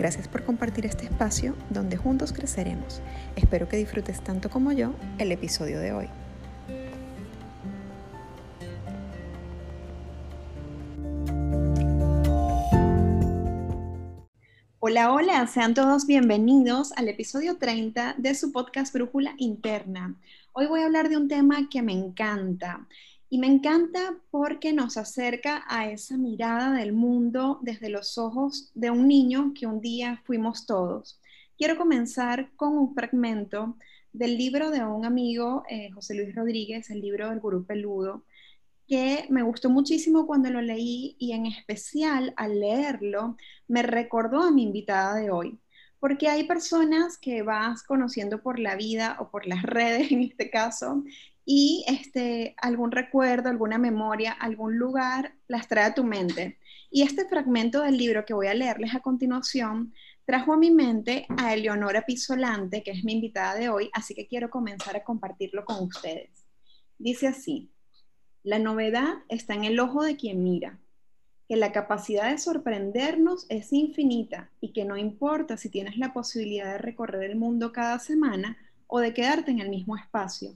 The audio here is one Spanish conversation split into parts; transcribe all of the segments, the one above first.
Gracias por compartir este espacio donde juntos creceremos. Espero que disfrutes tanto como yo el episodio de hoy. Hola, hola, sean todos bienvenidos al episodio 30 de su podcast Brújula Interna. Hoy voy a hablar de un tema que me encanta y me encanta porque nos acerca a esa mirada del mundo desde los ojos de un niño que un día fuimos todos. Quiero comenzar con un fragmento del libro de un amigo, eh, José Luis Rodríguez, el libro del Gurú Peludo, que me gustó muchísimo cuando lo leí y en especial al leerlo me recordó a mi invitada de hoy porque hay personas que vas conociendo por la vida o por las redes en este caso y este, algún recuerdo, alguna memoria, algún lugar las trae a tu mente. Y este fragmento del libro que voy a leerles a continuación trajo a mi mente a Eleonora Pisolante, que es mi invitada de hoy, así que quiero comenzar a compartirlo con ustedes. Dice así, la novedad está en el ojo de quien mira, que la capacidad de sorprendernos es infinita y que no importa si tienes la posibilidad de recorrer el mundo cada semana o de quedarte en el mismo espacio.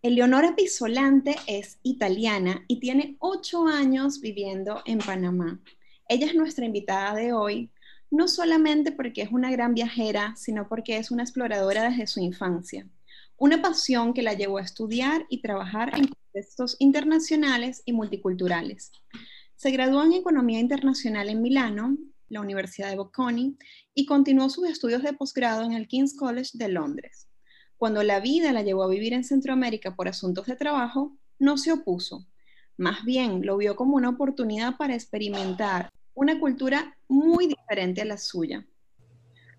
Eleonora Pisolante es italiana y tiene ocho años viviendo en Panamá. Ella es nuestra invitada de hoy, no solamente porque es una gran viajera, sino porque es una exploradora desde su infancia. Una pasión que la llevó a estudiar y trabajar en contextos internacionales y multiculturales. Se graduó en Economía Internacional en Milano, la Universidad de Bocconi, y continuó sus estudios de posgrado en el King's College de Londres. Cuando la vida la llevó a vivir en Centroamérica por asuntos de trabajo, no se opuso. Más bien, lo vio como una oportunidad para experimentar una cultura muy diferente a la suya.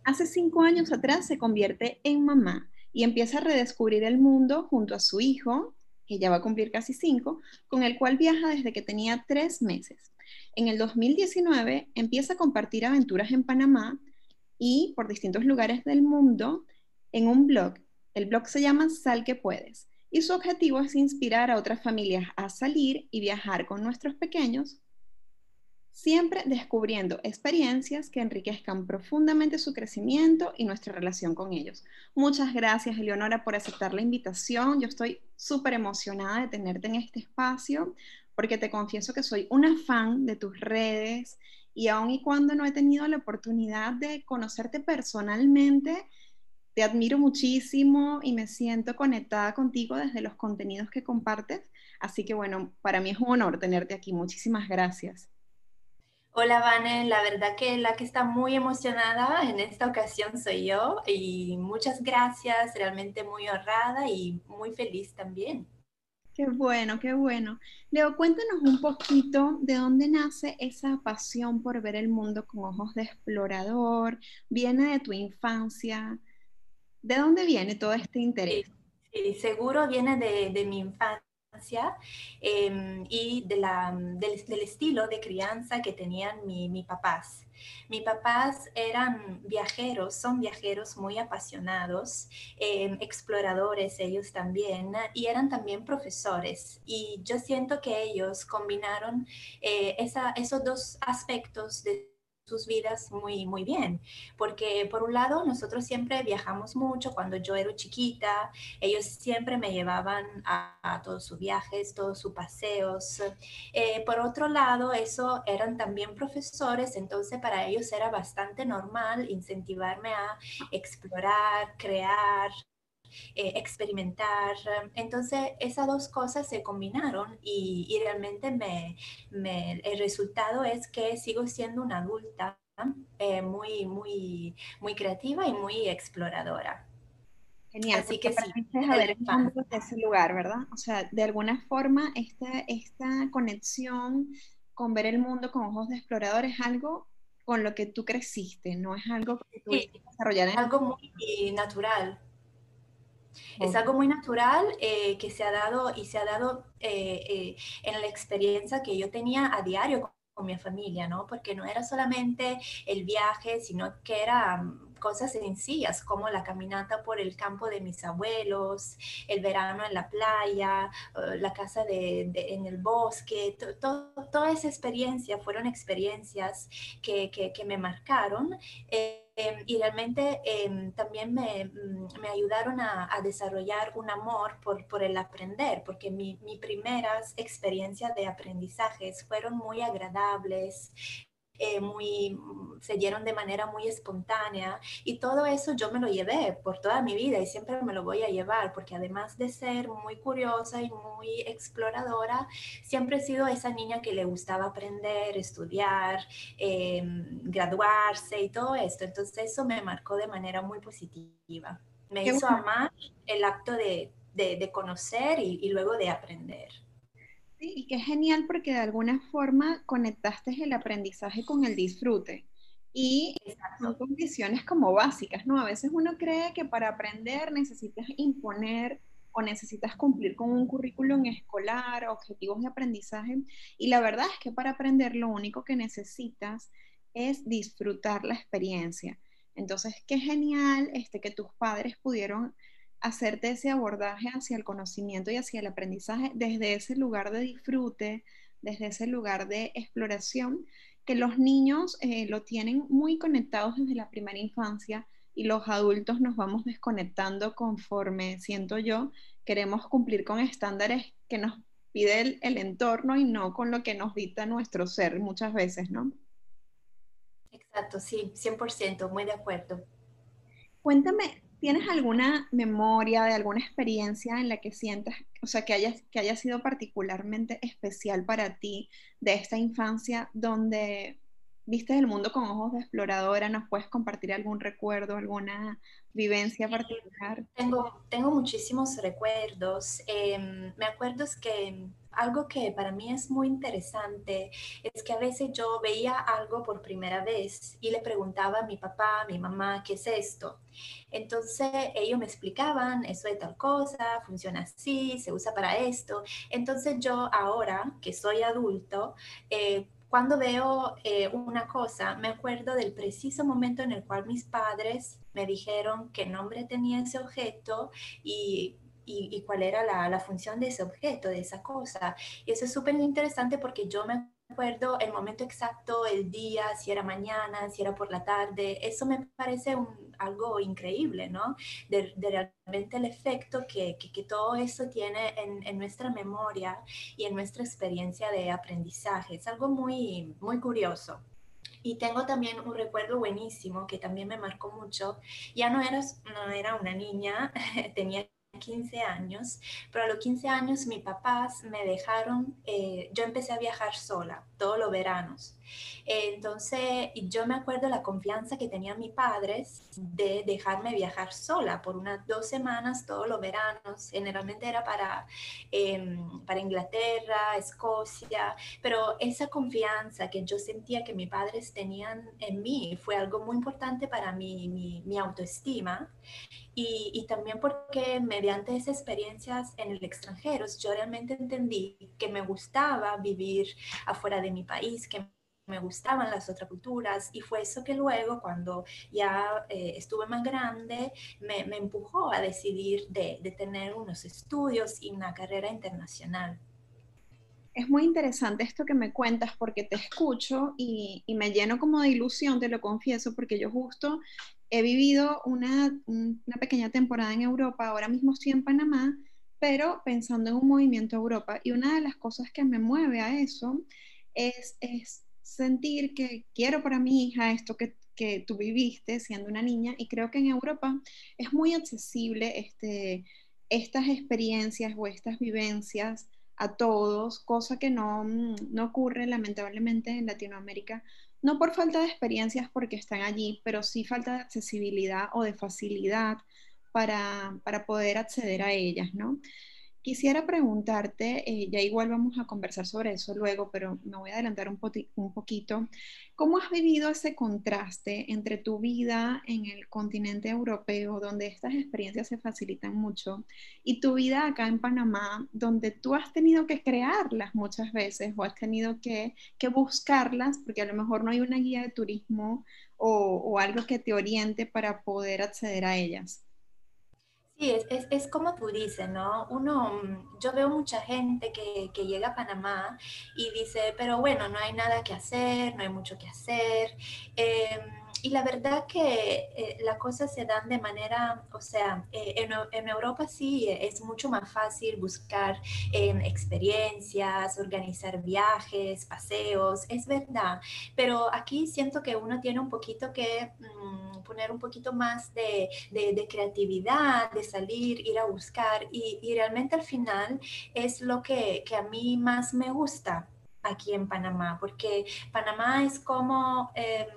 Hace cinco años atrás se convierte en mamá y empieza a redescubrir el mundo junto a su hijo, que ya va a cumplir casi cinco, con el cual viaja desde que tenía tres meses. En el 2019 empieza a compartir aventuras en Panamá y por distintos lugares del mundo en un blog el blog se llama Sal que puedes y su objetivo es inspirar a otras familias a salir y viajar con nuestros pequeños, siempre descubriendo experiencias que enriquezcan profundamente su crecimiento y nuestra relación con ellos. Muchas gracias, Eleonora, por aceptar la invitación. Yo estoy súper emocionada de tenerte en este espacio porque te confieso que soy una fan de tus redes y aun y cuando no he tenido la oportunidad de conocerte personalmente, te admiro muchísimo y me siento conectada contigo desde los contenidos que compartes. Así que bueno, para mí es un honor tenerte aquí. Muchísimas gracias. Hola, Vane. La verdad que la que está muy emocionada en esta ocasión soy yo y muchas gracias, realmente muy honrada y muy feliz también. Qué bueno, qué bueno. Leo, cuéntanos un poquito de dónde nace esa pasión por ver el mundo con ojos de explorador. ¿Viene de tu infancia? ¿De dónde viene todo este interés? Sí, seguro viene de, mi infancia em, y del, estilo de crianza que tenían mi, mi papás. Mis papás eran viajeros, son viajeros muy apasionados, em, exploradores ellos también, y eran también profesores. Y yo siento que ellos combinaron eh, esos dos aspectos de sus vidas muy, muy bien. Porque por un lado, nosotros siempre viajamos mucho. Cuando yo era chiquita, ellos siempre me llevaban a, todos sus viajes, todos sus paseos. Eh, por otro lado, eso eran también profesores, entonces para ellos era bastante normal incentivarme a explorar, crear, eh, experimentar. Entonces, esas dos cosas se combinaron y, realmente me, el resultado es que sigo siendo una adulta eh, muy, muy, muy creativa y muy exploradora. Genial, así que sí, ver de ese lugar, ¿verdad? O sea, de alguna forma esta, esta conexión con ver el mundo con ojos de explorador es algo con lo que tú creciste, no es algo que tú desarrollar. En algo muy natural. Es algo muy natural eh, que se ha dado y se ha dado eh, eh, en la experiencia que yo tenía a diario con, con, mi familia, ¿no? Porque no era solamente el viaje, sino que era cosas sencillas como la caminata por el campo de mis abuelos, el verano en la playa, la casa de, de, en el bosque, toda esa experiencia fueron experiencias que, que, que me marcaron. Eh, y realmente eh, también me, mm, me ayudaron a, desarrollar un amor por, por el aprender, porque mis mi primeras experiencias de aprendizajes fueron muy agradables, eh, muy, se dieron de manera muy espontánea y todo eso yo me lo llevé por toda mi vida y siempre me lo voy a llevar porque además de ser muy curiosa y muy exploradora, siempre he sido esa niña que le gustaba aprender, estudiar, eh, graduarse y todo esto. Entonces eso me marcó de manera muy positiva. Me Qué hizo bueno. amar el acto de, de, de conocer y, y luego de aprender. Sí, y qué genial porque de alguna forma conectaste el aprendizaje con el disfrute. Y son condiciones como básicas, ¿no? A veces uno cree que para aprender necesitas imponer o necesitas cumplir con un currículum escolar, objetivos de aprendizaje. Y la verdad es que para aprender lo único que necesitas es disfrutar la experiencia. Entonces, qué genial este, que tus padres pudieron hacerte ese abordaje hacia el conocimiento y hacia el aprendizaje desde ese lugar de disfrute, desde ese lugar de exploración, que los niños eh, lo tienen muy conectados desde la primera infancia y los adultos nos vamos desconectando conforme, siento yo, queremos cumplir con estándares que nos pide el, el entorno y no con lo que nos dicta nuestro ser muchas veces, ¿no? Exacto, sí, 100%, muy de acuerdo. Cuéntame, ¿Tienes alguna memoria de alguna experiencia en la que sientas, o sea, que haya, que haya sido particularmente especial para ti de esta infancia donde viste el mundo con ojos de exploradora? ¿Nos puedes compartir algún recuerdo, alguna vivencia particular? Tengo, tengo muchísimos recuerdos. Eh, me acuerdo es que algo que para mí es muy interesante es que a veces yo veía algo por primera vez y le preguntaba a mi papá, a mi mamá, ¿qué es esto? Entonces ellos me explicaban, eso es tal cosa, funciona así, se usa para esto. Entonces yo ahora que soy adulto, eh, cuando veo eh, una cosa, me acuerdo del preciso momento en el cual mis padres me dijeron qué nombre tenía ese objeto y y, y cuál era la, la, función de ese objeto, de esa cosa. Y eso es súper interesante porque yo me acuerdo el momento exacto, el día, si era mañana, si era por la tarde. Eso me parece un, algo increíble, ¿no? De, de realmente el efecto que, que, que, todo eso tiene en, en, nuestra memoria y en nuestra experiencia de aprendizaje. Es algo muy, muy curioso. Y tengo también un recuerdo buenísimo que también me marcó mucho. Ya no era, no era una niña, tenía 15 años, pero a los 15 años mis papás me dejaron, eh, yo empecé a viajar sola todos los veranos. Entonces yo me acuerdo la confianza que tenían mis padres de dejarme viajar sola por unas dos semanas todos los veranos. Generalmente era para, eh, para Inglaterra, Escocia, pero esa confianza que yo sentía que mis padres tenían en mí fue algo muy importante para mi, mi, mi autoestima y, y, también porque mediante esas experiencias en el extranjero yo realmente entendí que me gustaba vivir afuera de mi país, que me gustaban las otras culturas y fue eso que luego cuando ya eh, estuve más grande me, me, empujó a decidir de, de tener unos estudios y una carrera internacional es muy interesante esto que me cuentas porque te escucho y, y, me lleno como de ilusión, te lo confieso, porque yo justo he vivido una, una, pequeña temporada en Europa, ahora mismo estoy en Panamá, pero pensando en un movimiento a Europa. Y una de las cosas que me mueve a eso es, es sentir que quiero para mi hija esto que, que, tú viviste siendo una niña y creo que en Europa es muy accesible este, estas experiencias o estas vivencias a todos, cosa que no, no ocurre lamentablemente en Latinoamérica, no por falta de experiencias porque están allí, pero sí falta de accesibilidad o de facilidad para, para poder acceder a ellas, ¿no? Quisiera preguntarte, eh, ya igual vamos a conversar sobre eso luego, pero me voy a adelantar un, un, poquito. ¿Cómo has vivido ese contraste entre tu vida en el continente europeo, donde estas experiencias se facilitan mucho, y tu vida acá en Panamá, donde tú has tenido que crearlas muchas veces o has tenido que, buscarlas, porque a lo mejor no hay una guía de turismo o algo que te oriente para poder acceder a ellas? Sí, es, es, es, como tú dices, ¿no? Uno, mm, yo veo mucha gente que, que, llega a Panamá y dice, pero bueno, no hay nada que hacer, no hay mucho que hacer. Eh, y la verdad que eh, las cosas se dan de manera, o sea, eh, en, en, Europa sí es mucho más fácil buscar eh, experiencias, organizar viajes, paseos, es verdad, pero aquí siento que uno tiene un poquito que mm, poner un poquito más de, de, creatividad, de salir, ir a buscar y, y realmente al final es lo que, que, a mí más me gusta aquí en Panamá, porque Panamá es como... Eh,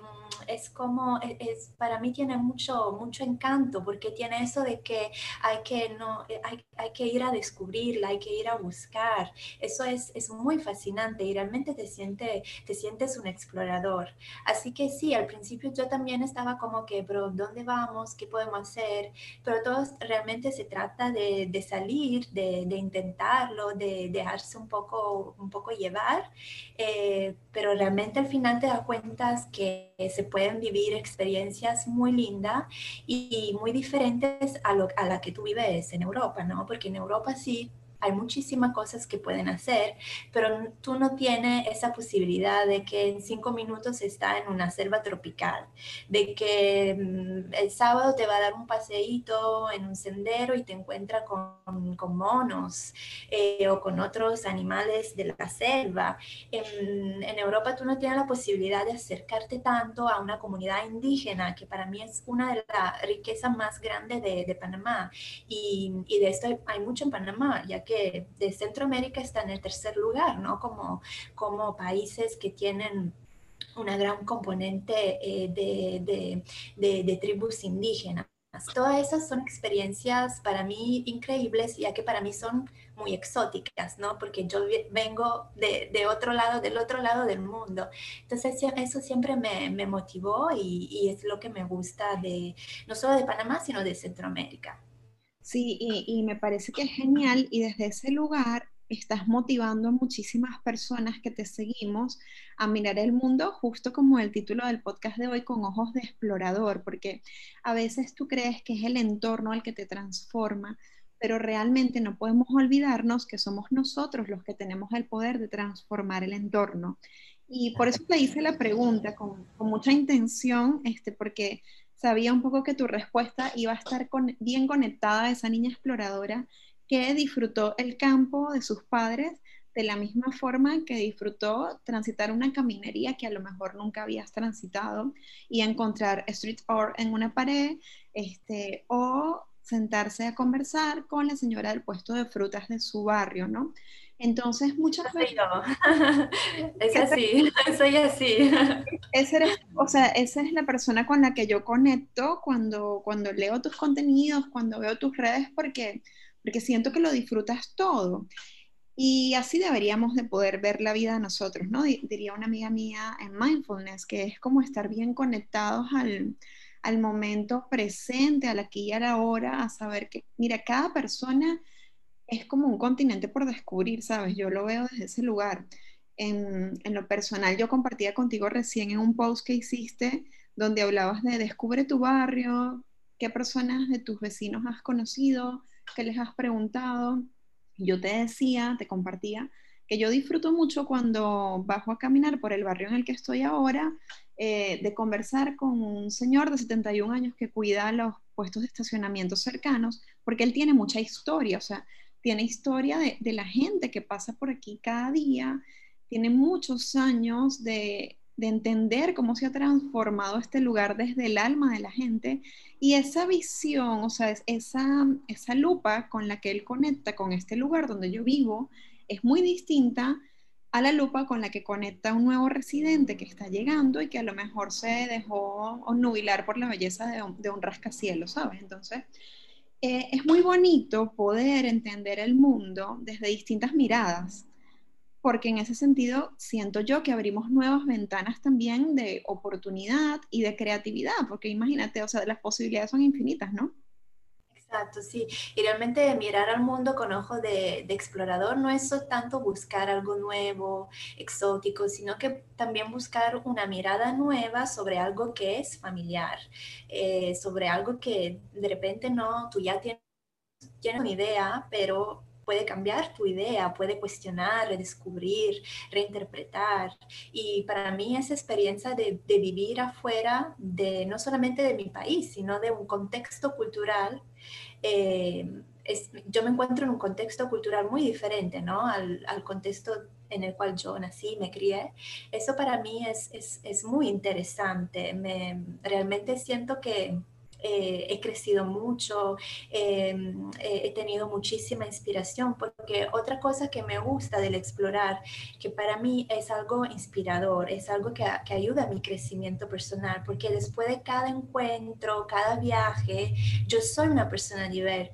es como, e, es, para mí tiene mucho, mucho encanto porque tiene eso de que hay que, no, eh, hay, hay que ir a descubrirla, hay que ir a buscar. Eso es, es muy fascinante y realmente te, siente, te sientes un explorador. Así que sí, al principio yo también estaba como que, pero ¿dónde vamos? ¿Qué podemos hacer? Pero todo realmente se trata de, de salir, de, de, intentarlo, de dejarse un poco, un poco llevar, eh, pero realmente al final te das cuenta que se pueden vivir experiencias muy lindas y, muy diferentes a, lo, a la que tú vives en Europa, ¿no? Porque en Europa sí hay muchísimas cosas que pueden hacer, pero tú no tienes esa posibilidad de que en cinco minutos está en una selva tropical, de que mm, el sábado te va a dar un paseíto en un sendero y te encuentra con, con monos eh, o con otros animales de la selva. En, Europa tú no tienes la posibilidad de acercarte tanto a una comunidad indígena, que para mí es una de las riquezas más grandes de, de Panamá. Y, de esto hay mucho en Panamá, ya que de Centroamérica está en el tercer lugar, ¿no? Como, como países que tienen una gran componente eh, de, de, de, tribus indígenas. Todas esas son experiencias para mí increíbles, ya que para mí son muy exóticas, ¿no? Porque yo vengo de, de otro lado, del otro lado del mundo. Entonces eso siempre me, me motivó y, y, es lo que me gusta de, no solo de Panamá, sino de Centroamérica. Sí, y, me parece que es genial y desde ese lugar estás motivando a muchísimas personas que te seguimos a mirar el mundo justo como el título del podcast de hoy con ojos de explorador, porque a veces tú crees que es el entorno el que te transforma, pero realmente no podemos olvidarnos que somos nosotros los que tenemos el poder de transformar el entorno. Y por eso te hice la pregunta con, con mucha intención, este, porque sabía un poco que tu respuesta iba a estar bien conectada a esa niña exploradora que disfrutó el campo de sus padres de la misma forma que disfrutó transitar una caminería que a lo mejor nunca habías transitado y encontrar street art en una pared, este, o sentarse a conversar con la señora del puesto de frutas de su barrio, ¿no? Entonces, muchas veces... es así, soy así. Ese o sea, esa es la persona con la que yo conecto cuando, cuando leo tus contenidos, cuando veo tus redes, porque, porque siento que lo disfrutas todo. Y así deberíamos de poder ver la vida nosotros, ¿no? Diría una amiga mía en mindfulness, que es como estar bien conectados al, al momento presente, al aquí y a la hora, a saber que, mira, cada persona es como un continente por descubrir, ¿sabes? Yo lo veo desde ese lugar. En, en, lo personal, yo compartía contigo recién en un post que hiciste donde hablabas de descubre tu barrio, qué personas de tus vecinos has conocido, qué les has preguntado. Yo te decía, te compartía, que yo disfruto mucho cuando bajo a caminar por el barrio en el que estoy ahora, eh, de conversar con un señor de 71 años que cuida los puestos de estacionamiento cercanos, porque él tiene mucha historia, o sea, tiene historia de, de, la gente que pasa por aquí cada día, tiene muchos años de, de, entender cómo se ha transformado este lugar desde el alma de la gente y esa visión, o sea, esa, esa lupa con la que él conecta con este lugar donde yo vivo es muy distinta a la lupa con la que conecta un nuevo residente que está llegando y que a lo mejor se dejó nubilar por la belleza de un, de un rascacielos, ¿sabes? Entonces, eh, es muy bonito poder entender el mundo desde distintas miradas, porque en ese sentido siento yo que abrimos nuevas ventanas también de oportunidad y de creatividad, porque imagínate, o sea, las posibilidades son infinitas, ¿no? Exacto, sí. Y realmente mirar al mundo con ojo de, explorador no es tanto buscar algo nuevo, exótico, sino que también buscar una mirada nueva sobre algo que es familiar, eh, sobre algo que de repente no, tú ya tienes, tienes una idea, pero puede cambiar tu idea, puede cuestionar, redescubrir, reinterpretar. Y para mí esa experiencia de, vivir afuera, de no solamente de mi país, sino de un contexto cultural, eh, yo me encuentro en un contexto cultural muy diferente, ¿no? Al, contexto en el cual yo nací, me crié. Eso para mí es, muy interesante. Me, realmente siento que eh, he crecido mucho, em, eh, he tenido muchísima inspiración, porque otra cosa que me gusta del explorar, que para mí es algo inspirador, es algo que, que ayuda a mi crecimiento personal, porque después de cada encuentro, cada viaje, yo soy una persona diversa,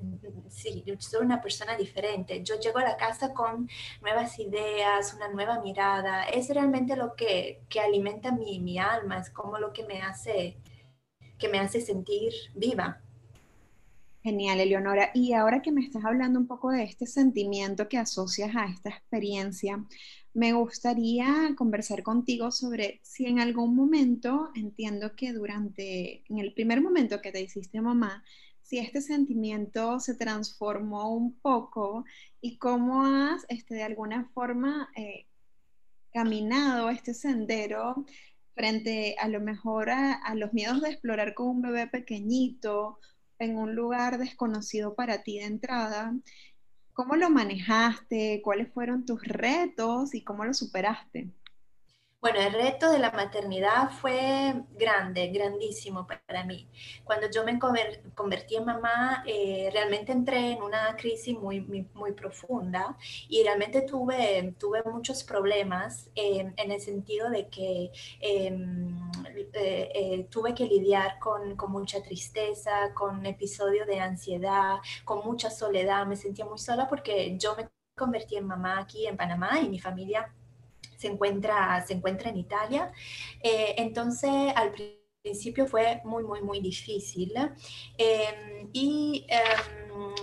sí, yo soy una persona diferente. Yo llego a la casa con nuevas ideas, una nueva mirada. Es realmente lo que, que alimenta mi, mi alma, es como lo que me hace que me hace sentir viva. Genial, Eleonora. Y ahora que me estás hablando un poco de este sentimiento que asocias a esta experiencia, me gustaría conversar contigo sobre si en algún momento, entiendo que durante, en el primer momento que te hiciste mamá, si este sentimiento se transformó un poco y cómo has, este, de alguna forma, eh, caminado este sendero frente a lo mejor a, los miedos de explorar con un bebé pequeñito en un lugar desconocido para ti de entrada. ¿Cómo lo manejaste? ¿Cuáles fueron tus retos y cómo lo superaste? Bueno, el reto de la maternidad fue grande, grandísimo para mí. Cuando yo me convertí en mamá, eh, realmente entré en una crisis muy, muy, profunda y realmente tuve, tuve muchos problemas eh, en el sentido de que em, eh, tuve que lidiar con, con, mucha tristeza, con episodios de ansiedad, con mucha soledad. Me sentía muy sola porque yo me convertí en mamá aquí en Panamá y mi familia se encuentra, se encuentra en Italia. Eh, entonces, al principio fue muy, muy, muy difícil. Em, y, em,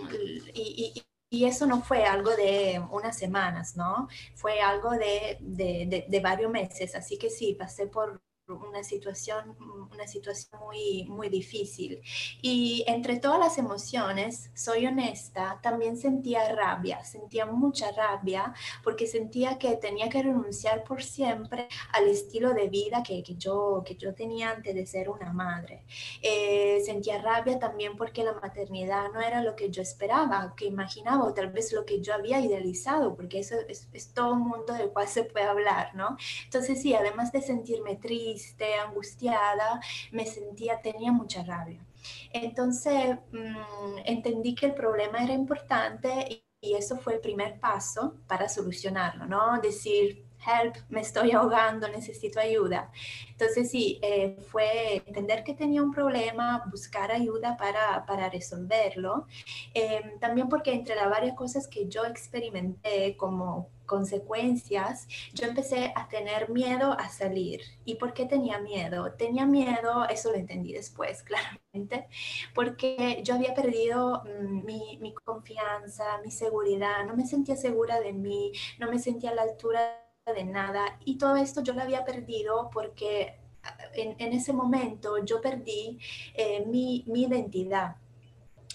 y, y, eso no fue algo de unas semanas, ¿no? Fue algo de, de, de varios meses. Así que sí, pasé por una situación, una situación muy, muy difícil. Y entre todas las emociones, soy honesta, también sentía rabia, sentía mucha rabia porque sentía que tenía que renunciar por siempre al estilo de vida que, que yo, que yo tenía antes de ser una madre. Eh, sentía rabia también porque la maternidad no era lo que yo esperaba, que imaginaba, o tal vez lo que yo había idealizado, porque eso es, es todo un mundo del cual se puede hablar, ¿no? Entonces sí, además de sentirme triste, angustiada, me sentía, tenía mucha rabia. Entonces mm, entendí que el problema era importante y, y eso fue el primer paso para solucionarlo, ¿no? Decir, help, me estoy ahogando, necesito ayuda. Entonces sí, eh, fue entender que tenía un problema, buscar ayuda para, para resolverlo. Eh, también porque entre las varias cosas que yo experimenté como consecuencias, yo empecé a tener miedo a salir. ¿Y por qué tenía miedo? Tenía miedo, eso lo entendí después, claramente, porque yo había perdido mm, mi, confianza, mi seguridad, no me sentía segura de mí, no me sentía a la altura de nada. Y todo esto yo lo había perdido porque ah, en, ese momento yo perdí eh, mi, mi, identidad.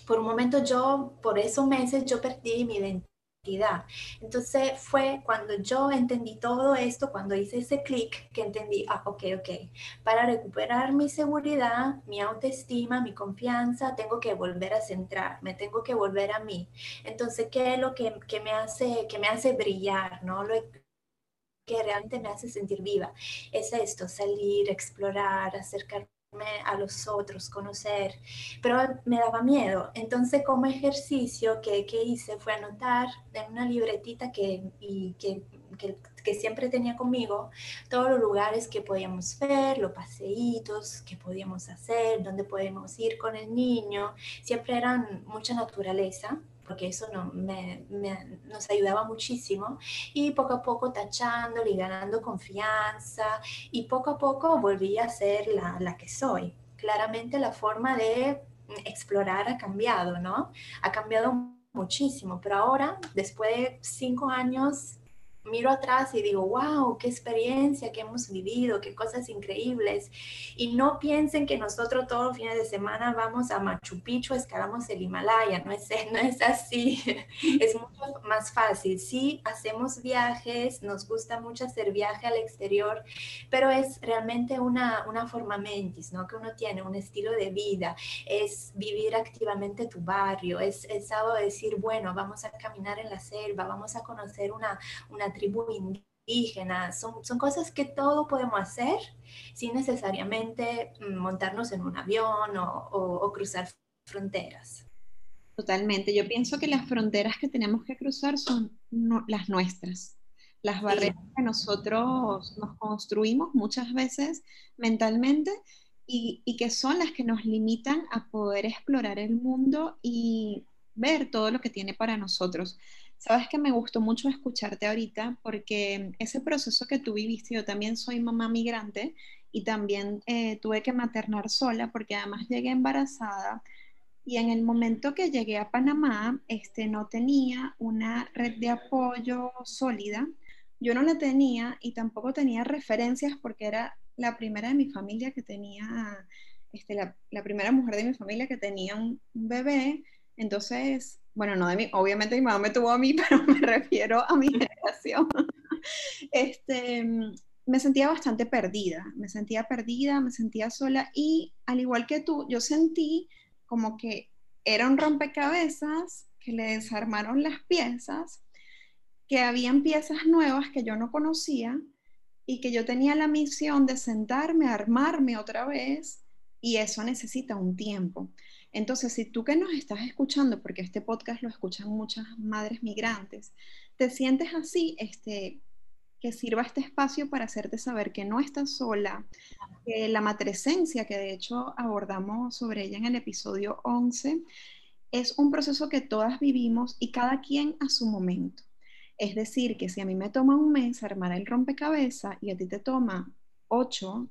Por un momento yo, por esos meses, yo perdí mi identidad. Entonces fue cuando yo entendí todo esto, cuando hice ese clic, que entendí, ah, ok, ok, para recuperar mi seguridad, mi autoestima, mi confianza, tengo que volver a centrarme, tengo que volver a mí. Entonces, ¿qué es lo que, que me, hace, que me hace brillar? ¿no? Lo, que realmente me hace sentir viva. Es esto, salir, explorar, acercarme a los otros, conocer, pero me daba miedo. Entonces, como ejercicio que, que hice fue anotar en una libretita que, y que, que, siempre tenía conmigo, todos los lugares que podíamos ver, los paseitos que podíamos hacer, dónde podíamos ir con el niño, siempre eran mucha naturaleza porque eso no, me, nos ayudaba muchísimo y poco a poco tachando y ganando confianza y poco a poco volví a ser la, la que soy. Claramente la forma de explorar ha cambiado, ¿no? Ha cambiado muchísimo, pero ahora, después de cinco años miro atrás y digo, wow, qué experiencia que hemos vivido, qué cosas increíbles. Y no piensen que nosotros todos los fines de semana vamos a Machu Picchu, escalamos el Himalaya, no es, no es así, es mucho más fácil. Sí, hacemos viajes, nos gusta mucho hacer viaje al exterior, pero es realmente una, una forma mentis, ¿no? Que uno tiene, un estilo de vida, es vivir activamente tu barrio, es el sábado decir, bueno, vamos a caminar en la selva, vamos a conocer una, una tribu indígena, son, son cosas que todo podemos hacer sin necesariamente mm, montarnos en un avión o, cruzar fronteras. Totalmente, yo pienso que las fronteras que tenemos que cruzar son las nuestras, las barreras que nosotros nos construimos muchas veces mentalmente y, y, que son las que nos limitan a poder explorar el mundo y ver todo lo que tiene para nosotros. Sabes que me gustó mucho escucharte ahorita porque ese proceso que tú viviste, yo también soy mamá migrante y también eh, tuve que maternar sola porque además llegué embarazada y en el momento que llegué a Panamá, este, no tenía una red de apoyo sólida. Yo no la tenía y tampoco tenía referencias porque era la primera de mi familia que tenía, este, la, la primera mujer de mi familia que tenía un bebé. Entonces, bueno, no de mí, obviamente mi mamá me tuvo a mí, pero me refiero a mi generación. este, me sentía bastante perdida, me sentía perdida, me sentía sola y al igual que tú, yo sentí como que era un rompecabezas que le desarmaron las piezas, que habían piezas nuevas que yo no conocía y que yo tenía la misión de sentarme, armarme otra vez y eso necesita un tiempo. Entonces, si tú que nos estás escuchando, porque este podcast lo escuchan muchas madres migrantes, te sientes así, este, que sirva este espacio para hacerte saber que no estás sola, la matresencia, que de hecho abordamos sobre ella en el episodio 11, es un proceso que todas vivimos y cada quien a su momento. Es decir, que si a mí me toma un mes armar el rompecabezas y a ti te toma ocho,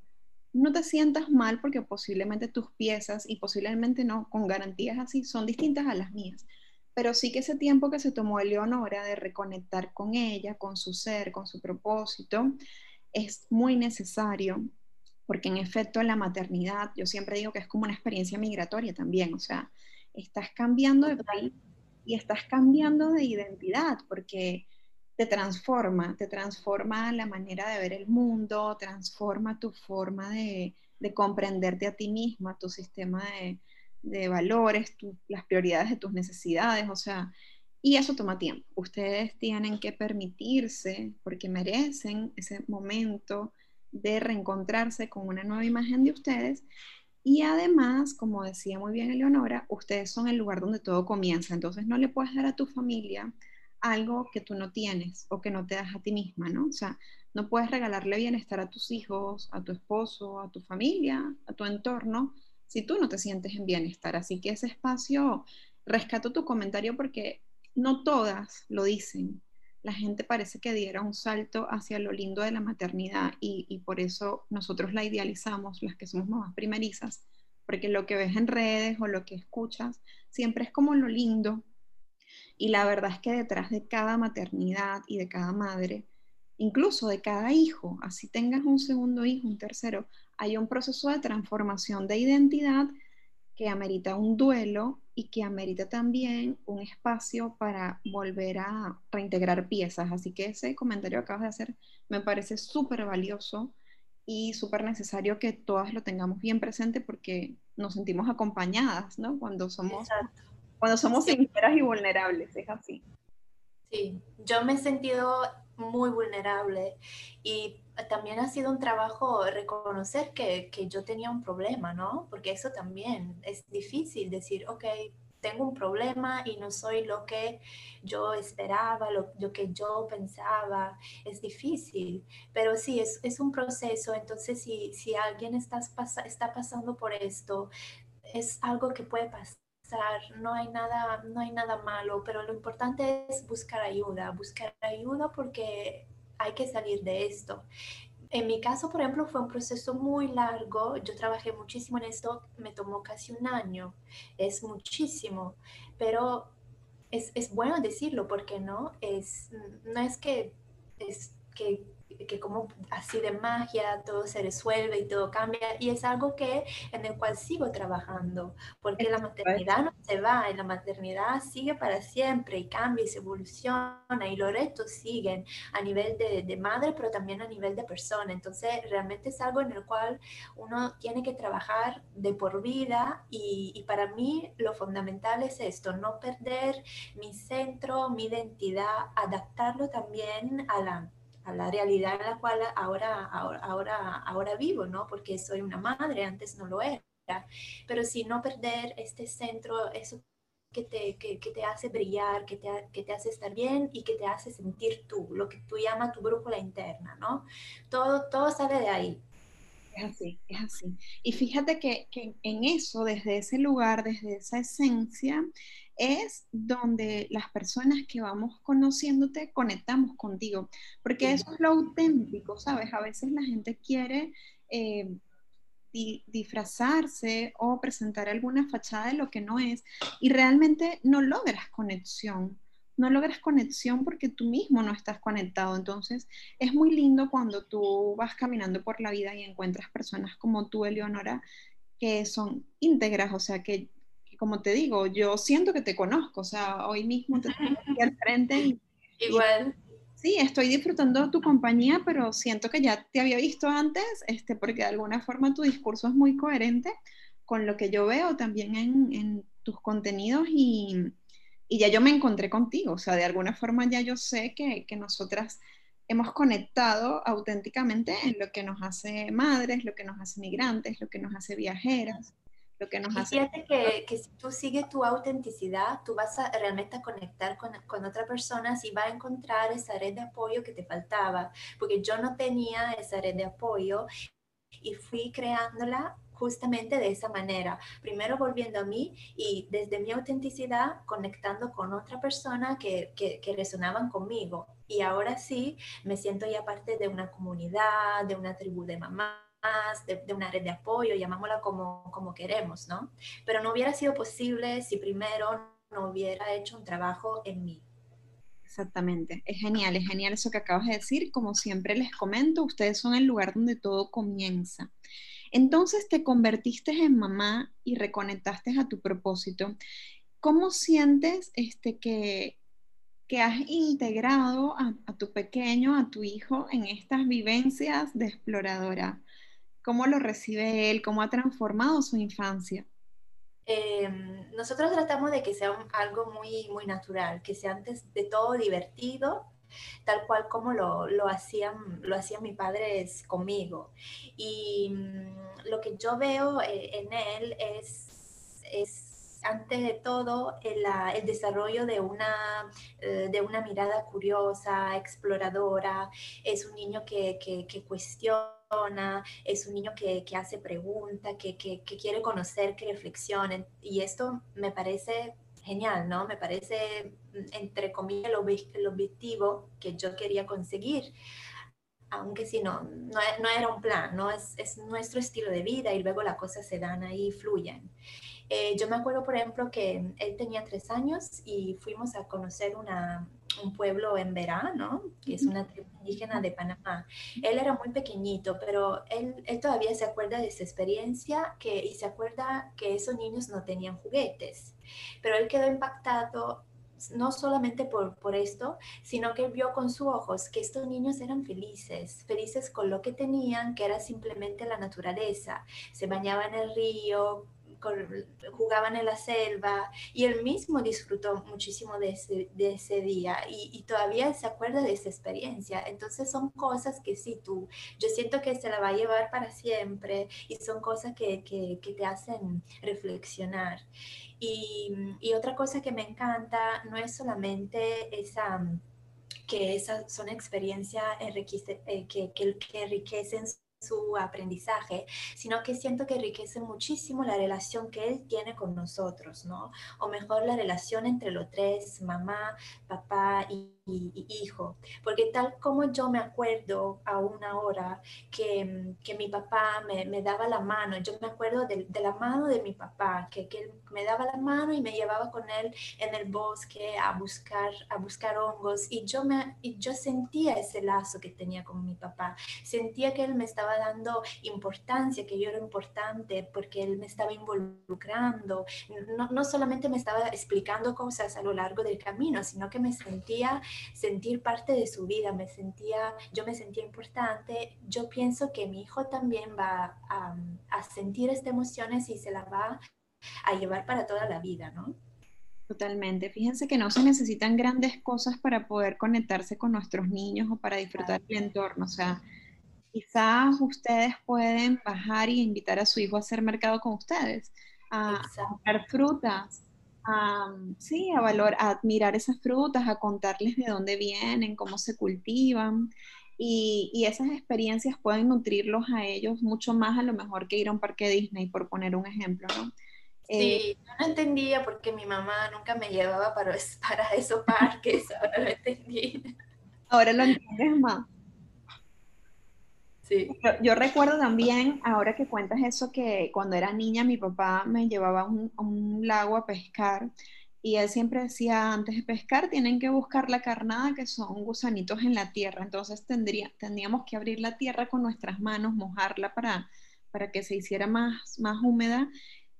no te sientas mal porque posiblemente tus piezas, y posiblemente no, con garantías así, son distintas a las mías. Pero sí que ese tiempo que se tomó Eleonora de reconectar con ella, con su ser, con su propósito, es muy necesario, porque en efecto la maternidad, yo siempre digo que es como una experiencia migratoria también, o sea, estás cambiando de país y estás cambiando de identidad, porque te transforma, te transforma la manera de ver el mundo, transforma tu forma de, comprenderte a ti misma, tu sistema de, valores, las prioridades de tus necesidades, o sea, y eso toma tiempo. Ustedes tienen que permitirse, porque merecen ese momento de reencontrarse con una nueva imagen de ustedes. Y además, como decía muy bien Eleonora, ustedes son el lugar donde todo comienza. Entonces no le puedes dar a tu familia algo que tú no tienes o que no te das a ti misma, ¿no? O sea, no puedes regalarle bienestar a tus hijos, a tu esposo, a tu familia, a tu entorno, si tú no te sientes en bienestar. Así que ese espacio, rescato tu comentario porque no todas lo dicen. La gente parece que diera un salto hacia lo lindo de la maternidad y, por eso nosotros la idealizamos, las que somos mamás primerizas, porque lo que ves en redes o lo que escuchas siempre es como lo lindo, y la verdad es que detrás de cada maternidad y de cada madre, incluso de cada hijo, así tengas un segundo hijo, un tercero, hay un proceso de transformación de identidad que amerita un duelo y que amerita también un espacio para volver a reintegrar piezas. Así que ese comentario que acabas de hacer me parece súper valioso y súper necesario que todas lo tengamos bien presente porque nos sentimos acompañadas, ¿no? Cuando somos cuando somos sinceras y vulnerables, es así. Sí, yo me he sentido muy vulnerable y también ha sido un trabajo reconocer que, que, yo tenía un problema, ¿no? Porque eso también es difícil decir, ok, tengo un problema y no soy lo que yo esperaba, lo, que yo pensaba. Es difícil, pero sí, es, es un proceso. Entonces, si, si alguien está, está pasando por esto, es algo que puede pasar no hay nada, no hay nada malo, pero lo importante es buscar ayuda, buscar ayuda porque hay que salir de esto. En mi caso, por ejemplo, fue un proceso muy largo. Yo trabajé muchísimo en esto, me tomó casi un año. Es muchísimo, pero es, es bueno decirlo porque no es, no es que, es que que como así de magia todo se resuelve y todo cambia y es algo que en el cual sigo trabajando porque la maternidad no se va y la maternidad sigue para siempre y cambia y se evoluciona y los retos siguen a nivel de, de madre pero también a nivel de persona. Entonces realmente es algo en el cual uno tiene que trabajar de por vida y, y para mí lo fundamental es esto no perder mi centro mi identidad adaptarlo también a la a la realidad en la cual ahora, ahora, ahora, vivo, ¿no? Porque soy una madre, antes no lo era. Pero si no perder este centro, eso que te, que, que te hace brillar, que te, que te hace estar bien y que te hace sentir tú, lo que tú llamas tu brújula interna, ¿no? Todo, todo sale de ahí. Es así, es así. Y fíjate que, que en eso, desde ese lugar, desde esa esencia, es donde las personas que vamos conociéndote conectamos contigo, porque eso es lo auténtico, ¿sabes? A veces la gente quiere eh, disfrazarse o presentar alguna fachada de lo que no es y realmente no logras conexión. No logras conexión porque tú mismo no estás conectado. Entonces, es muy lindo cuando tú vas caminando por la vida y encuentras personas como tú, Eleonora, que son íntegras, o sea, que como te digo, yo siento que te conozco, o sea, hoy mismo te tengo aquí al frente. Y, Igual. sí, estoy disfrutando tu compañía, pero siento que ya te había visto antes, este, porque de alguna forma tu discurso es muy coherente con lo que yo veo también en, en tus contenidos y, y, ya yo me encontré contigo, o sea, de alguna forma ya yo sé que, que nosotras hemos conectado auténticamente en lo que nos hace madres, lo que nos hace migrantes, lo que nos hace viajeras lo que nos hace. Fíjate que, que, si tú sigues tu autenticidad, tú vas a realmente a conectar con, con otra persona y vas a encontrar esa red de apoyo que te faltaba, porque yo no tenía esa red de apoyo y fui creándola justamente de esa manera. Primero volviendo a mí y desde mi autenticidad conectando con otra persona que, que, que, resonaban conmigo. Y ahora sí me siento ya parte de una comunidad, de una tribu de mamá de, una red de apoyo, llamámosla como, como queremos, ¿no? Pero no hubiera sido posible si primero no hubiera hecho un trabajo en mí. Exactamente, es genial, es genial eso que acabas de decir. Como siempre les comento, ustedes son el lugar donde todo comienza. Entonces te convertiste en mamá y reconectaste a tu propósito. ¿Cómo sientes este, que, que has integrado a, a, tu pequeño, a tu hijo en estas vivencias de exploradora? ¿Cómo lo recibe él? ¿Cómo ha transformado su infancia? Eh, nosotros tratamos de que sea algo muy, muy natural, que sea antes de todo divertido, tal cual como lo, lo, hacían, lo hacían mis padres conmigo. Y mm, lo que yo veo eh, en él es, es antes de todo el, el desarrollo de una, eh, de una mirada curiosa, exploradora, es un niño que, que, que cuestiona es un niño que, que hace preguntas, que, que, que, quiere conocer, que reflexione. Y esto me parece genial, ¿no? Me parece, entre comillas, el objetivo que yo quería conseguir. Aunque si no, no, no era un plan, ¿no? Es, es, nuestro estilo de vida y luego las cosas se dan ahí, fluyen. Eh, yo me acuerdo, por ejemplo, que él tenía tres años y fuimos a conocer una, un pueblo en verano, que es una tribu indígena de Panamá. Él era muy pequeñito, pero él, él, todavía se acuerda de esa experiencia que, y se acuerda que esos niños no tenían juguetes. Pero él quedó impactado no solamente por, por esto, sino que vio con sus ojos que estos niños eran felices, felices con lo que tenían, que era simplemente la naturaleza. Se bañaban en el río, jugaban en la selva y él mismo disfrutó muchísimo de ese, día y, todavía se acuerda de esa experiencia. Entonces son cosas que sí, tú, yo siento que se la va a llevar para siempre y son cosas que, que, te hacen reflexionar. Y, y, otra cosa que me encanta no es solamente esa que esas son experiencias eh, que, que, que enriquecen su aprendizaje, sino que siento que enriquece muchísimo la relación que él tiene con nosotros, ¿no? O mejor la relación entre los tres, mamá, papá y, hijo. Porque tal como yo me acuerdo a una hora que, que mi papá me, me, daba la mano, yo me acuerdo de, de la mano de mi papá, que, que, él me daba la mano y me llevaba con él en el bosque a buscar, a buscar hongos y yo, me, y yo sentía ese lazo que tenía con mi papá, sentía que él me estaba dando importancia, que yo era importante porque él me estaba involucrando, no, no solamente me estaba explicando cosas a lo largo del camino, sino que me sentía sentir parte de su vida, me sentía, yo me sentía importante. Yo pienso que mi hijo también va a, a sentir estas emociones y se las va a llevar para toda la vida, ¿no? Totalmente. Fíjense que no se necesitan grandes cosas para poder conectarse con nuestros niños o para disfrutar del entorno. O sea, quizás ustedes pueden bajar y invitar a su hijo a hacer mercado con ustedes, a comprar frutas, a, sí, a, valor, a admirar esas frutas, a contarles de dónde vienen, cómo se cultivan. Y, y, esas experiencias pueden nutrirlos a ellos mucho más a lo mejor que ir a un parque Disney, por poner un ejemplo, ¿no? Sí, yo no entendía porque mi mamá nunca me llevaba para, para esos parques, ahora lo entendí. Ahora lo entiendes más. Yo, recuerdo también, ahora que cuentas eso, que cuando era niña mi papá me llevaba a un, lago a pescar y él siempre decía, antes de pescar tienen que buscar la carnada, que son gusanitos en la tierra. Entonces tendría, tendríamos que abrir la tierra con nuestras manos, mojarla para, para que se hiciera más, más húmeda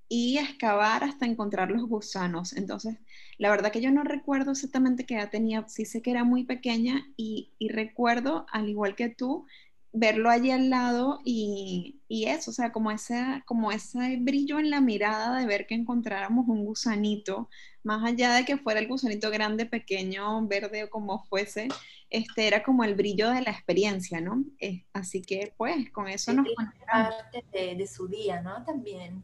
y excavar hasta encontrar los gusanos. Entonces, la verdad que yo no recuerdo exactamente qué edad tenía, sí sé que era muy pequeña y recuerdo, al igual que tú, verlo allí al lado y, eso, o sea, como ese, como ese brillo en la mirada de ver que encontráramos un gusanito, más allá de que fuera el gusanito grande, pequeño, verde o como fuese, este era como el brillo de la experiencia, ¿no? Eh, así que pues con eso nos conectamos. Parte de, de, su día, ¿no? También.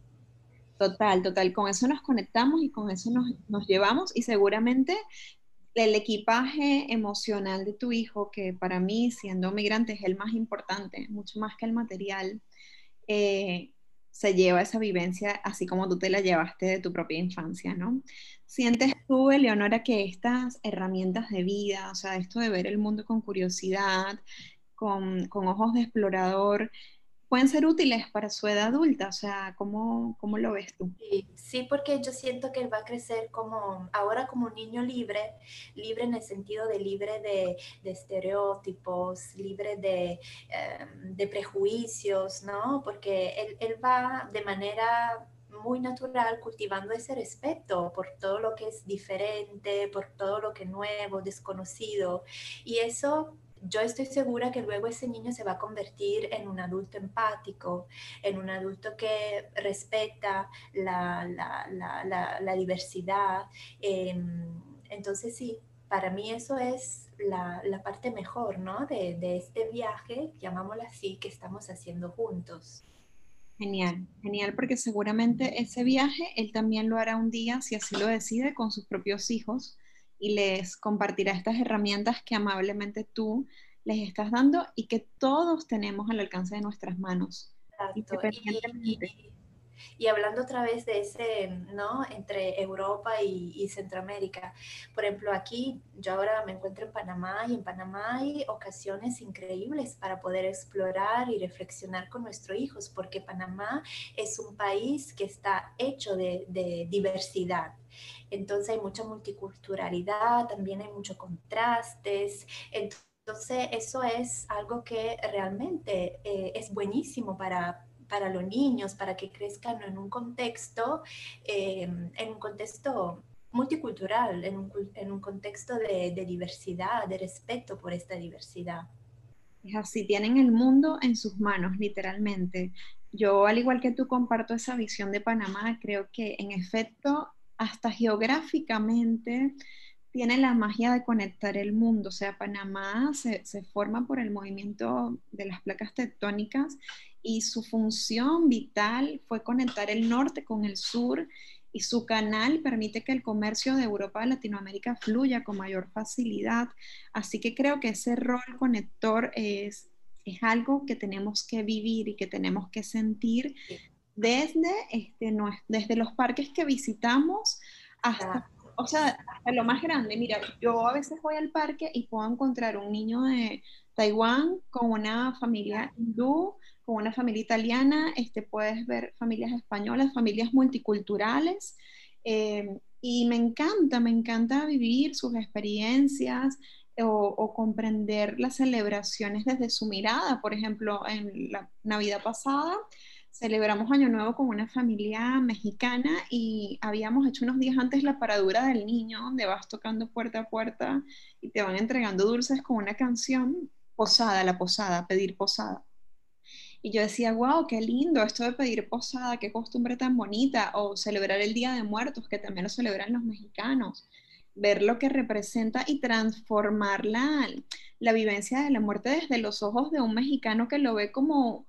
Total, total, con eso nos conectamos y con eso nos, nos llevamos y seguramente el equipaje emocional de tu hijo, que para mí, siendo migrante, es el más importante, mucho más que el material, eh, se lleva esa vivencia así como tú te la llevaste de tu propia infancia, ¿no? ¿Sientes tú, Eleonora, que estas herramientas de vida, o sea, esto de ver el mundo con curiosidad, con, con ojos de explorador, pueden ser útiles para su edad adulta, o sea, ¿cómo, cómo lo ves tú? Sí, porque yo siento que él va a crecer como ahora como un niño libre, libre en el sentido de libre de, de estereotipos, libre de, em, de, prejuicios, ¿no? Porque él, él va de manera muy natural cultivando ese respeto por todo lo que es diferente, por todo lo que es nuevo, desconocido. Y eso yo estoy segura que luego ese niño se va a convertir en un adulto empático, en un adulto que respeta la, la, la, diversidad. Em, entonces sí, para mí eso es la, parte mejor, ¿no? De, de, este viaje, llamámoslo así, que estamos haciendo juntos. Genial, genial, porque seguramente ese viaje él también lo hará un día, si así lo decide, con sus propios hijos y les compartirá estas herramientas que amablemente tú les estás dando y que todos tenemos al alcance de nuestras manos. Y, hablando otra vez de ese, ¿no? Entre Europa y, Centroamérica. Por ejemplo, aquí yo ahora me encuentro en Panamá y en Panamá hay ocasiones increíbles para poder explorar y reflexionar con nuestros hijos, porque Panamá es un país que está hecho de, de diversidad. Entonces hay mucha multiculturalidad, también hay muchos contrastes. Entonces eso es algo que realmente eh, es buenísimo para, para los niños, para que crezcan en un contexto, em, en un contexto multicultural, en un, en un contexto de, de, diversidad, de respeto por esta diversidad. Es así, tienen el mundo en sus manos, literalmente. yo, al igual que tú, comparto esa visión de Panamá. Creo que, en efecto, hasta geográficamente, tiene la magia de conectar el mundo. O sea, Panamá se, se, forma por el movimiento de las placas tectónicas y su función vital fue conectar el norte con el sur y su canal permite que el comercio de Europa a Latinoamérica fluya con mayor facilidad. Así que creo que ese rol conector es, es algo que tenemos que vivir y que tenemos que sentir desde, este, no, desde los parques que visitamos hasta, o sea, hasta lo más grande. Mira, yo a veces voy al parque y puedo encontrar un niño de Taiwán con una familia hindú, con una familia italiana, este, puedes ver familias españolas, familias multiculturales. Eh, y me encanta, me encanta vivir sus experiencias o, o, comprender las celebraciones desde su mirada. Por ejemplo, en la Navidad pasada celebramos Año Nuevo con una familia mexicana y habíamos hecho unos días antes la paradura del niño, donde vas tocando puerta a puerta y te van entregando dulces con una canción, posada, la posada, pedir posada. Y yo decía, wow, qué lindo esto de pedir posada, qué costumbre tan bonita, o celebrar el Día de Muertos, que también lo celebran los mexicanos, ver lo que representa y transformar la, la vivencia de la muerte desde los ojos de un mexicano que lo ve como,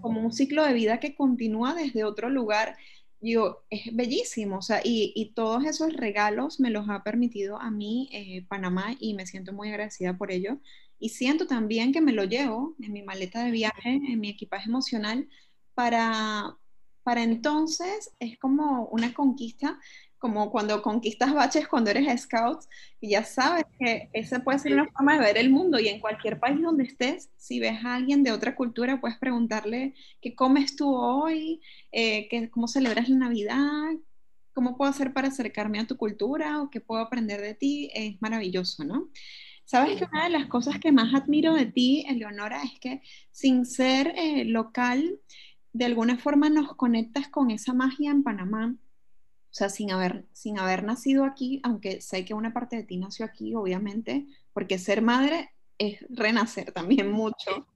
como un ciclo de vida que continúa desde otro lugar. Yo, es bellísimo, o sea, y, y, todos esos regalos me los ha permitido a mí eh, Panamá y me siento muy agradecida por ello. Y siento también que me lo llevo en mi maleta de viaje, en mi equipaje emocional, para, para entonces es como una conquista, como cuando conquistas baches cuando eres scout, y ya sabes que esa puede ser una forma de ver el mundo y en cualquier país donde estés, si ves a alguien de otra cultura, puedes preguntarle qué comes tú hoy, eh, qué, cómo celebras la Navidad, cómo puedo hacer para acercarme a tu cultura o qué puedo aprender de ti, es maravilloso, ¿no? Sabes que una de las cosas que más admiro de ti, Eleonora, es que sin ser eh, local, de alguna forma nos conectas con esa magia en Panamá. O sea, sin haber, sin haber nacido aquí, aunque sé que una parte de ti nació aquí, obviamente, porque ser madre es renacer también mucho.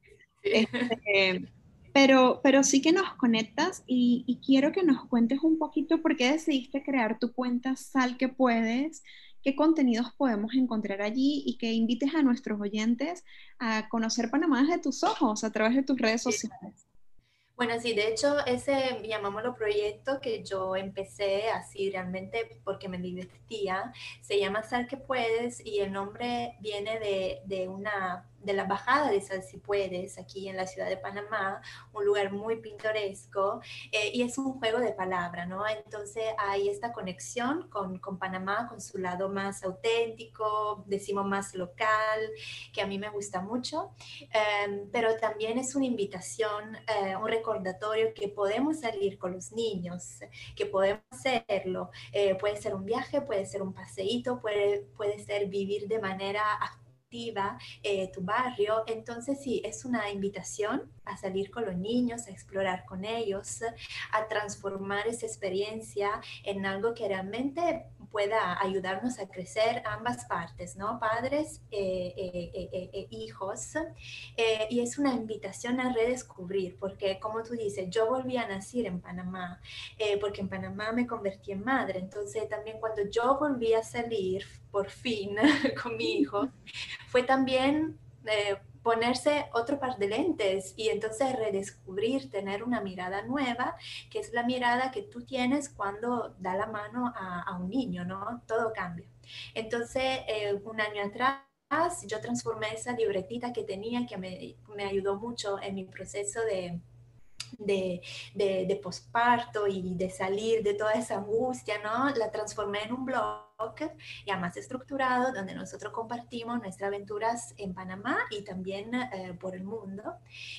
Este, pero, pero sí que nos conectas y, y, quiero que nos cuentes un poquito por qué decidiste crear tu cuenta Sal que puedes qué contenidos podemos encontrar allí y que invites a nuestros oyentes a conocer Panamá desde tus ojos a través de tus redes sociales. Bueno, sí, de hecho, ese llamámoslo proyecto que yo empecé así realmente porque me divertía, se llama Sal que Puedes y el nombre viene de, de una de la bajada de Sal si puedes, aquí en la ciudad de Panamá, un lugar muy pintoresco, eh, y es un juego de palabra, ¿no? Entonces hay esta conexión con, con, Panamá, con su lado más auténtico, decimos más local, que a mí me gusta mucho, eh, pero también es una invitación, eh, un recordatorio que podemos salir con los niños, que podemos hacerlo. Eh, puede ser un viaje, puede ser un paseíto, puede, puede ser vivir de manera eh, tu barrio. Entonces sí, es una invitación a salir con los niños, a explorar con ellos, a transformar esa experiencia en algo que realmente pueda ayudarnos a crecer ambas partes, ¿no? Padres e eh, hijos. y es una invitación a redescubrir, porque como tú dices, yo volví a nacer en Panamá, porque en Panamá me convertí en madre. Entonces también cuando yo volví a salir por fin con mi hijo, fue también ponerse otro par de lentes y entonces redescubrir, tener una mirada nueva, que es la mirada que tú tienes cuando da la mano a, un niño, ¿no? Todo cambia. Entonces, eh, un año atrás, yo transformé esa libretita que tenía, que me, ayudó mucho en mi proceso de, de, de, de posparto y de salir de toda esa angustia, ¿no? La transformé en un blog ya más estructurado, donde nosotros compartimos nuestras aventuras en Panamá y también eh, por el mundo.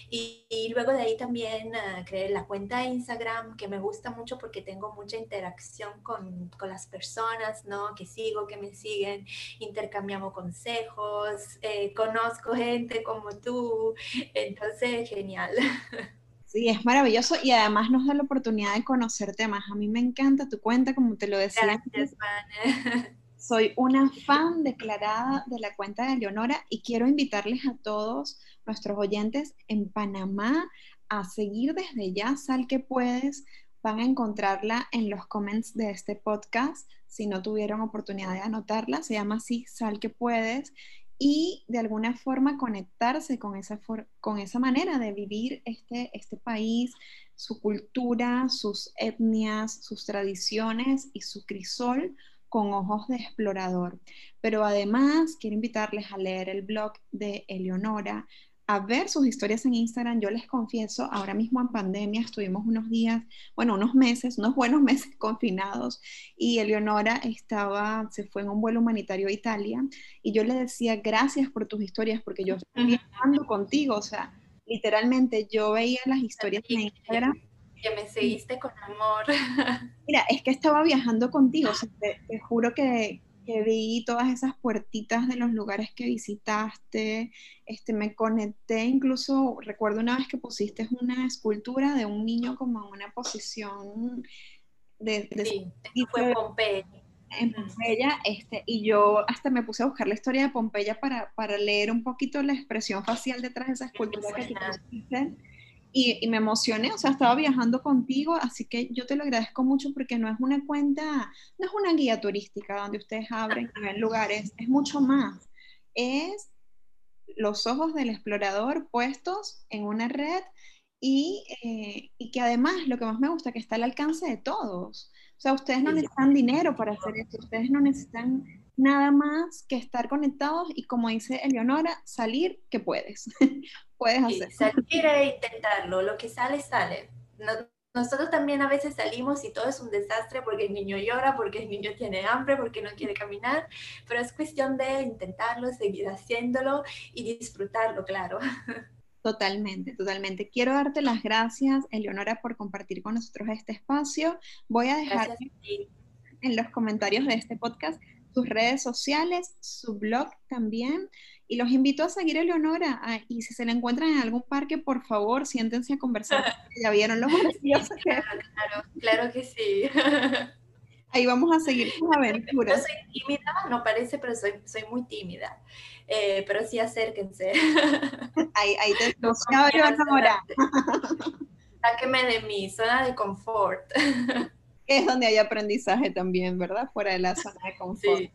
Y, y, luego de ahí también uh, creé la cuenta de Instagram, que me gusta mucho porque tengo mucha interacción con, con, las personas, ¿no? Que sigo, que me siguen, intercambiamos consejos, eh, conozco gente como tú, entonces genial. Sí, es maravilloso y además nos da la oportunidad de conocerte más. A mí me encanta tu cuenta, como te lo decía. Gracias, Soy una fan declarada de la cuenta de Leonora y quiero invitarles a todos nuestros oyentes en Panamá a seguir desde ya, Sal que puedes, van a encontrarla en los comments de este podcast. Si no tuvieron oportunidad de anotarla, se llama así, Sal que puedes y de alguna forma conectarse con esa, con esa manera de vivir este, este país, su cultura, sus etnias, sus tradiciones y su crisol con ojos de explorador. Pero además quiero invitarles a leer el blog de Eleonora, a ver sus historias en Instagram. Yo les confieso, ahora mismo en pandemia estuvimos unos días, bueno, unos meses, unos buenos meses confinados y Eleonora estaba, se fue en un vuelo humanitario a Italia y yo le decía, gracias por tus historias porque yo estoy viajando contigo, o sea, literalmente yo veía las historias en Instagram. Que me seguiste con amor. Mira, es que estaba viajando contigo, o sea, te juro que, que vi todas esas puertitas de los lugares que visitaste, este, me conecté, incluso recuerdo una vez que pusiste una escultura de un niño como en una posición de... sí, fue Pompeya. En Pompeya, este, y yo hasta me puse a buscar la historia de Pompeya para, para leer un poquito la expresión facial detrás de esa escultura que pusiste y, me emocioné, o sea, estaba viajando contigo, así que yo te lo agradezco mucho porque no es una cuenta, no es una guía turística donde ustedes abren y ven lugares, es mucho más. Es los ojos del explorador puestos en una red y, eh, y, que además lo que más me gusta que está al alcance de todos. O sea, ustedes no necesitan dinero para hacer esto, ustedes no necesitan nada más que estar conectados y como dice Eleonora, salir que puedes. puedes hacer. salir e intentarlo, lo que sale, sale. nosotros también a veces salimos y todo es un desastre porque el niño llora, porque el niño tiene hambre, porque no quiere caminar, pero es cuestión de intentarlo, seguir haciéndolo y disfrutarlo, claro. Totalmente, totalmente. Quiero darte las gracias, Eleonora, por compartir con nosotros este espacio. Voy a dejar en los comentarios de este podcast sus redes sociales, su blog también. Y los invito a seguir a Leonora. Ah, y si se la encuentran en algún parque, por favor, siéntense a conversar. ya vieron lo maravilloso que Claro, claro que sí. Ahí vamos a seguir sus aventuras. Yo soy tímida, no parece, pero soy, soy muy tímida. Eh, pero sí acérquense. Ahí, ahí te Leonora. Sáqueme de mi zona de confort es donde hay aprendizaje también, ¿verdad? Fuera de la zona de confort.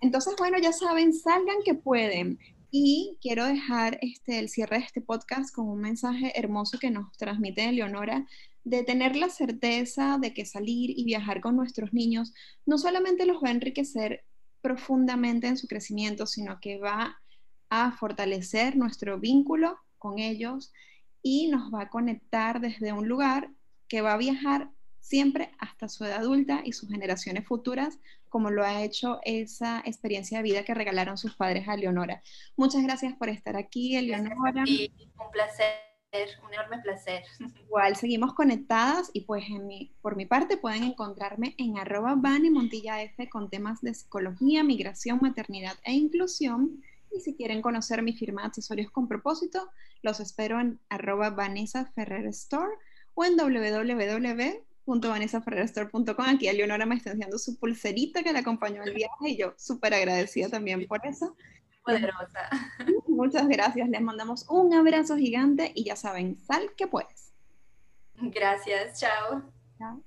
Entonces, bueno, ya saben, salgan que pueden. Y quiero dejar este, el cierre de este podcast con un mensaje hermoso que nos transmite Leonora de tener la certeza de que salir y viajar con nuestros niños no solamente los va a enriquecer profundamente en su crecimiento, sino que va a fortalecer nuestro vínculo con ellos y nos va a conectar desde un lugar que va a viajar siempre hasta su edad adulta y sus generaciones futuras, como lo ha hecho esa experiencia de vida que regalaron sus padres a Leonora. Muchas gracias por estar aquí, Eleonora. Sí, un placer, un enorme placer. Igual, seguimos conectadas y pues en mi, por mi parte pueden encontrarme en arroba Bani Montilla F con temas de psicología, migración, maternidad e inclusión. Y si quieren conocer mi firma de accesorios con propósito, los espero en arroba Vanessa Ferrer Store o en www .vanessaferrerstore.com. Aquí a Leonora me está enseñando su pulserita que le acompañó el viaje y yo súper agradecida también por eso. Poderosa. Muchas gracias. Les mandamos un abrazo gigante y ya saben, sal que puedes. Gracias. Chao. Chao.